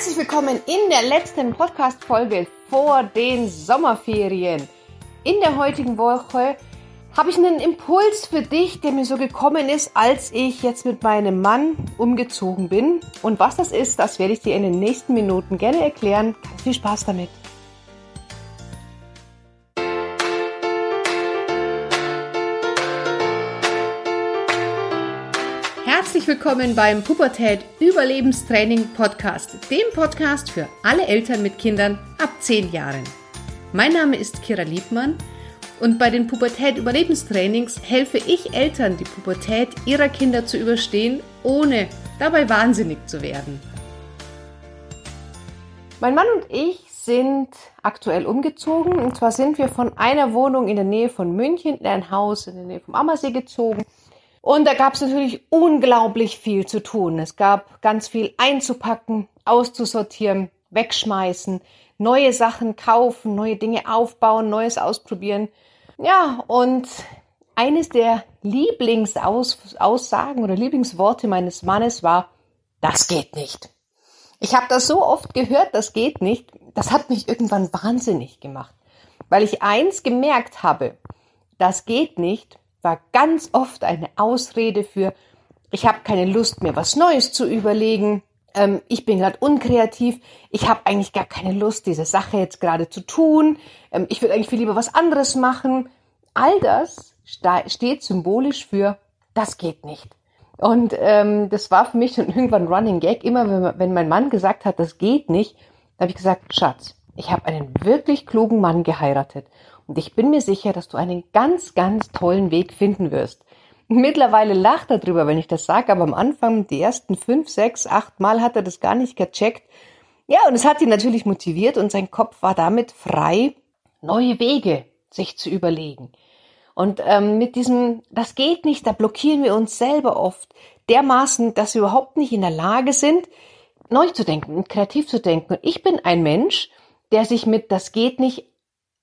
Herzlich willkommen in der letzten Podcast-Folge vor den Sommerferien. In der heutigen Woche habe ich einen Impuls für dich, der mir so gekommen ist, als ich jetzt mit meinem Mann umgezogen bin. Und was das ist, das werde ich dir in den nächsten Minuten gerne erklären. Viel Spaß damit. Herzlich willkommen beim Pubertät Überlebenstraining Podcast, dem Podcast für alle Eltern mit Kindern ab 10 Jahren. Mein Name ist Kira Liebmann und bei den Pubertät Überlebenstrainings helfe ich Eltern, die Pubertät ihrer Kinder zu überstehen, ohne dabei wahnsinnig zu werden. Mein Mann und ich sind aktuell umgezogen. Und zwar sind wir von einer Wohnung in der Nähe von München in ein Haus in der Nähe vom Ammersee gezogen. Und da gab es natürlich unglaublich viel zu tun. Es gab ganz viel einzupacken, auszusortieren, wegschmeißen, neue Sachen kaufen, neue Dinge aufbauen, Neues ausprobieren. Ja, und eines der Lieblingsaussagen oder Lieblingsworte meines Mannes war, das geht nicht. Ich habe das so oft gehört, das geht nicht. Das hat mich irgendwann wahnsinnig gemacht, weil ich eins gemerkt habe, das geht nicht, war ganz oft eine Ausrede für, ich habe keine Lust mehr, was Neues zu überlegen, ähm, ich bin gerade unkreativ, ich habe eigentlich gar keine Lust, diese Sache jetzt gerade zu tun, ähm, ich würde eigentlich viel lieber was anderes machen. All das steht symbolisch für, das geht nicht. Und ähm, das war für mich schon irgendwann Running Gag. Immer wenn, wenn mein Mann gesagt hat, das geht nicht, da habe ich gesagt, Schatz, ich habe einen wirklich klugen Mann geheiratet. Und ich bin mir sicher, dass du einen ganz, ganz tollen Weg finden wirst. Mittlerweile lacht er drüber, wenn ich das sage, aber am Anfang, die ersten fünf, sechs, acht Mal hat er das gar nicht gecheckt. Ja, und es hat ihn natürlich motiviert und sein Kopf war damit frei, neue Wege sich zu überlegen. Und ähm, mit diesem, das geht nicht, da blockieren wir uns selber oft dermaßen, dass wir überhaupt nicht in der Lage sind, neu zu denken und kreativ zu denken. Und ich bin ein Mensch, der sich mit das geht nicht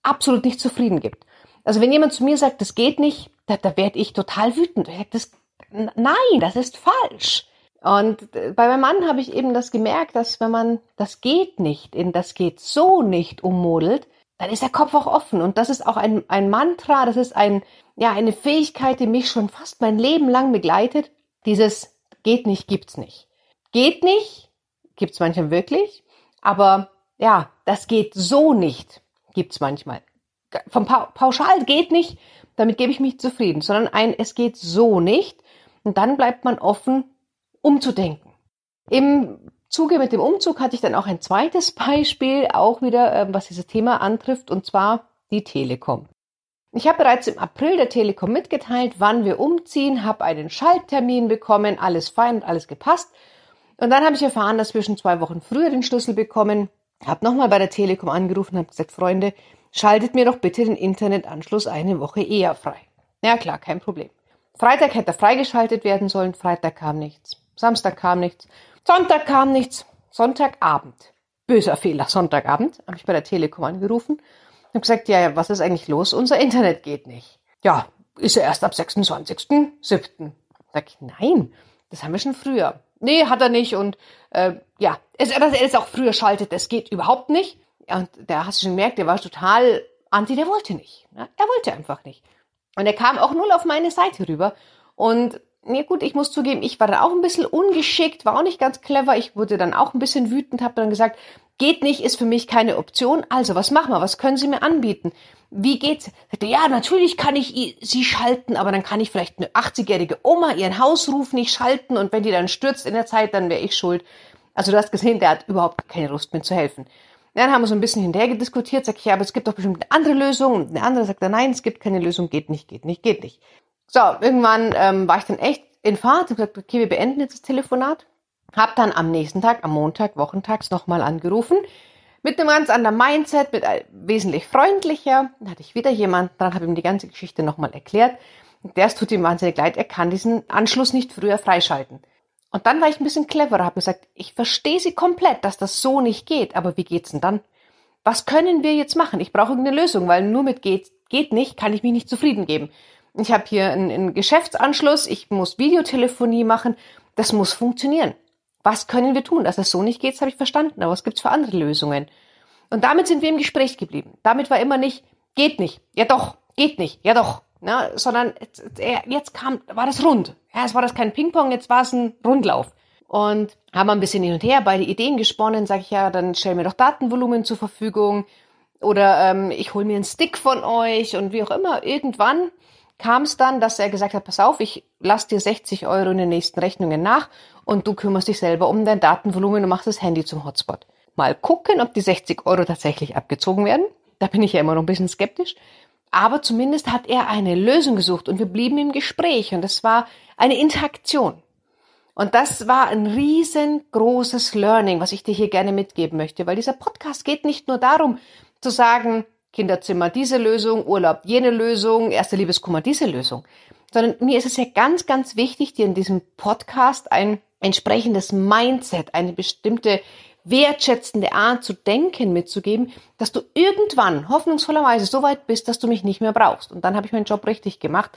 absolut nicht zufrieden gibt. Also wenn jemand zu mir sagt, das geht nicht, da, da werde ich total wütend. Ich sage, das, nein, das ist falsch. Und äh, bei meinem Mann habe ich eben das gemerkt, dass wenn man das geht nicht in das geht so nicht ummodelt, dann ist der Kopf auch offen. Und das ist auch ein, ein Mantra, das ist ein, ja, eine Fähigkeit, die mich schon fast mein Leben lang begleitet. Dieses geht nicht, gibt's nicht. Geht nicht, gibt's manchmal wirklich, aber ja, das geht so nicht gibt's manchmal. Vom pa Pauschal geht nicht, damit gebe ich mich zufrieden, sondern ein es geht so nicht. Und dann bleibt man offen, umzudenken. Im Zuge mit dem Umzug hatte ich dann auch ein zweites Beispiel, auch wieder, äh, was dieses Thema antrifft, und zwar die Telekom. Ich habe bereits im April der Telekom mitgeteilt, wann wir umziehen, habe einen Schalttermin bekommen, alles fein und alles gepasst. Und dann habe ich erfahren, dass wir schon zwei Wochen früher den Schlüssel bekommen hab nochmal bei der Telekom angerufen und hab gesagt, Freunde, schaltet mir doch bitte den Internetanschluss eine Woche eher frei. Ja klar, kein Problem. Freitag hätte er freigeschaltet werden sollen, Freitag kam nichts. Samstag kam nichts. Sonntag kam nichts. Sonntagabend. Böser Fehler, Sonntagabend. Habe ich bei der Telekom angerufen und habe gesagt, ja, was ist eigentlich los? Unser Internet geht nicht. Ja, ist ja erst ab 26.07. Sag ich, nein, das haben wir schon früher. Nee, hat er nicht. Und äh, ja, es, dass er es auch früher schaltet, das geht überhaupt nicht. Und da hast du schon gemerkt, der war total anti, der wollte nicht. Ne? Er wollte einfach nicht. Und er kam auch null auf meine Seite rüber. Und ja gut, ich muss zugeben, ich war dann auch ein bisschen ungeschickt, war auch nicht ganz clever. Ich wurde dann auch ein bisschen wütend, habe dann gesagt, geht nicht, ist für mich keine Option. Also, was machen wir? Was können Sie mir anbieten? Wie geht's? Ja, natürlich kann ich Sie schalten, aber dann kann ich vielleicht eine 80-jährige Oma ihren Hausruf nicht schalten und wenn die dann stürzt in der Zeit, dann wäre ich schuld. Also du hast gesehen, der hat überhaupt keine Lust mir zu helfen. Dann haben wir so ein bisschen hinterher diskutiert, sag ich, ja, aber es gibt doch bestimmt eine andere Lösung. Und eine andere sagt, nein, es gibt keine Lösung, geht nicht, geht nicht, geht nicht. So, irgendwann ähm, war ich dann echt in Fahrt und gesagt, okay, wir beenden jetzt das Telefonat. Hab dann am nächsten Tag, am Montag, wochentags nochmal angerufen. Mit einem ganz anderen Mindset, mit wesentlich freundlicher. Da hatte ich wieder jemanden dran, habe ihm die ganze Geschichte nochmal erklärt. Der tut ihm wahnsinnig leid, er kann diesen Anschluss nicht früher freischalten. Und dann war ich ein bisschen cleverer, habe gesagt, ich verstehe Sie komplett, dass das so nicht geht, aber wie geht's denn dann? Was können wir jetzt machen? Ich brauche irgendeine Lösung, weil nur mit geht, geht nicht, kann ich mich nicht zufrieden geben. Ich habe hier einen, einen Geschäftsanschluss, ich muss Videotelefonie machen, das muss funktionieren. Was können wir tun? Dass es so nicht geht, das habe ich verstanden, aber was gibt's für andere Lösungen? Und damit sind wir im Gespräch geblieben. Damit war immer nicht, geht nicht, ja doch, geht nicht, ja doch, ne? sondern jetzt kam, war das rund. Ja, es war das kein Ping-Pong, jetzt war es ein Rundlauf. Und haben ein bisschen hin und her beide Ideen gesponnen, sage ich ja, dann stell mir doch Datenvolumen zur Verfügung oder ähm, ich hole mir einen Stick von euch und wie auch immer. Irgendwann kam es dann, dass er gesagt hat, pass auf, ich lass dir 60 Euro in den nächsten Rechnungen nach und du kümmerst dich selber um dein Datenvolumen und machst das Handy zum Hotspot. Mal gucken, ob die 60 Euro tatsächlich abgezogen werden. Da bin ich ja immer noch ein bisschen skeptisch. Aber zumindest hat er eine Lösung gesucht und wir blieben im Gespräch und es war eine Interaktion. Und das war ein riesengroßes Learning, was ich dir hier gerne mitgeben möchte, weil dieser Podcast geht nicht nur darum zu sagen, Kinderzimmer diese Lösung, Urlaub jene Lösung, erste Liebeskummer diese Lösung, sondern mir ist es ja ganz, ganz wichtig, dir in diesem Podcast ein entsprechendes Mindset, eine bestimmte wertschätzende Art zu denken mitzugeben, dass du irgendwann hoffnungsvollerweise so weit bist, dass du mich nicht mehr brauchst. Und dann habe ich meinen Job richtig gemacht.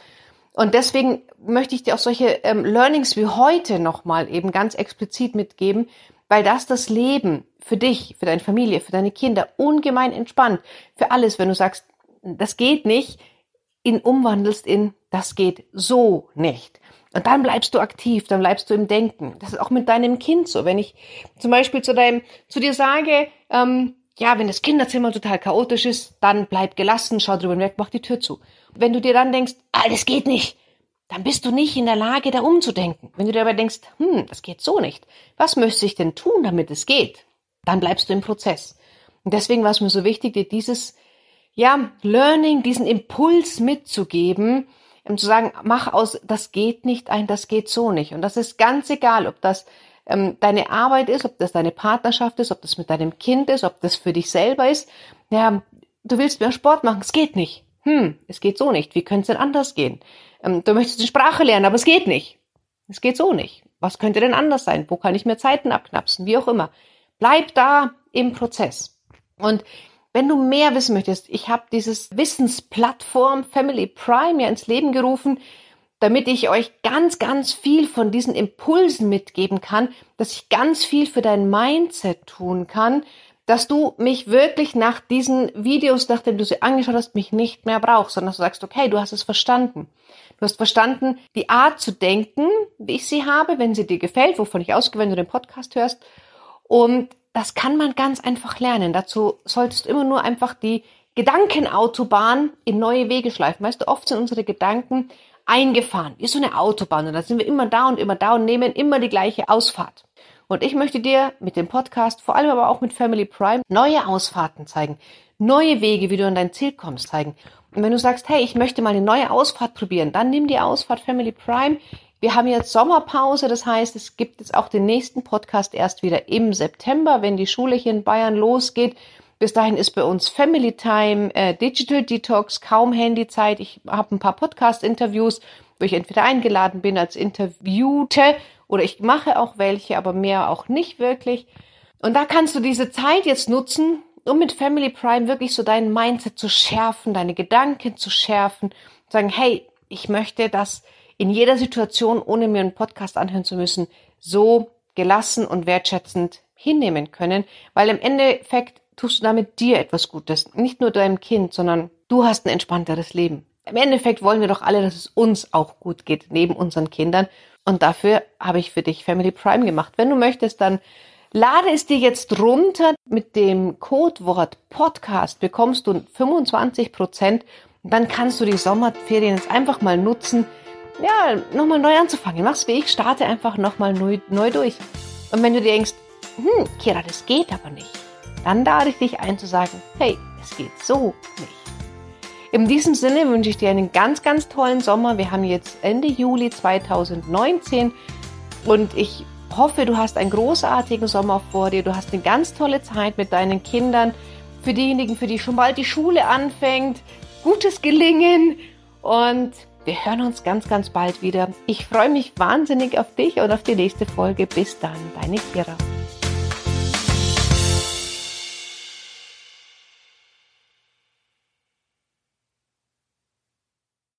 Und deswegen möchte ich dir auch solche ähm, Learnings wie heute nochmal eben ganz explizit mitgeben, weil das das Leben für dich, für deine Familie, für deine Kinder ungemein entspannt. Für alles, wenn du sagst, das geht nicht, in umwandelst in, das geht so nicht. Und dann bleibst du aktiv, dann bleibst du im Denken. Das ist auch mit deinem Kind so. Wenn ich zum Beispiel zu deinem, zu dir sage, ähm, ja, wenn das Kinderzimmer total chaotisch ist, dann bleib gelassen, schau drüber hinweg, mach die Tür zu. Wenn du dir dann denkst, ah, das geht nicht, dann bist du nicht in der Lage, da umzudenken. Wenn du dir aber denkst, hm, das geht so nicht, was müsste ich denn tun, damit es geht? Dann bleibst du im Prozess. Und deswegen war es mir so wichtig, dir dieses, ja, Learning, diesen Impuls mitzugeben, um zu sagen, mach aus, das geht nicht ein, das geht so nicht. Und das ist ganz egal, ob das ähm, deine Arbeit ist, ob das deine Partnerschaft ist, ob das mit deinem Kind ist, ob das für dich selber ist. Ja, du willst mehr Sport machen, es geht nicht. Hm, es geht so nicht. Wie könnte es denn anders gehen? Ähm, du möchtest die Sprache lernen, aber es geht nicht. Es geht so nicht. Was könnte denn anders sein? Wo kann ich mir Zeiten abknapsen? Wie auch immer. Bleib da im Prozess. Und wenn du mehr wissen möchtest, ich habe dieses Wissensplattform Family Prime ja ins Leben gerufen, damit ich euch ganz, ganz viel von diesen Impulsen mitgeben kann, dass ich ganz viel für dein Mindset tun kann, dass du mich wirklich nach diesen Videos, nachdem du sie angeschaut hast, mich nicht mehr brauchst, sondern dass du sagst, okay, du hast es verstanden. Du hast verstanden, die Art zu denken, wie ich sie habe, wenn sie dir gefällt, wovon ich ausgehe, wenn du den Podcast hörst. Und das kann man ganz einfach lernen. Dazu solltest du immer nur einfach die Gedankenautobahn in neue Wege schleifen. Weißt du, oft sind unsere Gedanken eingefahren, wie so eine Autobahn. Und da sind wir immer da und immer da und nehmen immer die gleiche Ausfahrt. Und ich möchte dir mit dem Podcast, vor allem aber auch mit Family Prime, neue Ausfahrten zeigen, neue Wege, wie du an dein Ziel kommst, zeigen. Und wenn du sagst, hey, ich möchte mal eine neue Ausfahrt probieren, dann nimm die Ausfahrt Family Prime. Wir haben jetzt Sommerpause, das heißt, es gibt jetzt auch den nächsten Podcast erst wieder im September, wenn die Schule hier in Bayern losgeht. Bis dahin ist bei uns Family Time, äh, Digital Detox, kaum Handyzeit. Ich habe ein paar Podcast-Interviews, wo ich entweder eingeladen bin als Interviewte oder ich mache auch welche, aber mehr auch nicht wirklich. Und da kannst du diese Zeit jetzt nutzen, um mit Family Prime wirklich so dein Mindset zu schärfen, deine Gedanken zu schärfen, sagen, hey, ich möchte das in jeder Situation, ohne mir einen Podcast anhören zu müssen, so gelassen und wertschätzend hinnehmen können, weil im Endeffekt tust du damit dir etwas Gutes, nicht nur deinem Kind, sondern du hast ein entspannteres Leben. Im Endeffekt wollen wir doch alle, dass es uns auch gut geht, neben unseren Kindern. Und dafür habe ich für dich Family Prime gemacht. Wenn du möchtest, dann lade es dir jetzt runter. Mit dem Codewort Podcast bekommst du 25 Prozent. Dann kannst du die Sommerferien jetzt einfach mal nutzen, ja, nochmal neu anzufangen. Mach's wie ich, starte einfach nochmal neu, neu durch. Und wenn du dir denkst, hm, Kira, das geht aber nicht, dann lade ich dich ein zu sagen, hey, es geht so nicht. In diesem Sinne wünsche ich dir einen ganz, ganz tollen Sommer. Wir haben jetzt Ende Juli 2019 und ich hoffe, du hast einen großartigen Sommer vor dir. Du hast eine ganz tolle Zeit mit deinen Kindern. Für diejenigen, für die schon bald die Schule anfängt, gutes Gelingen und wir hören uns ganz, ganz bald wieder. Ich freue mich wahnsinnig auf dich und auf die nächste Folge. Bis dann, deine Kira.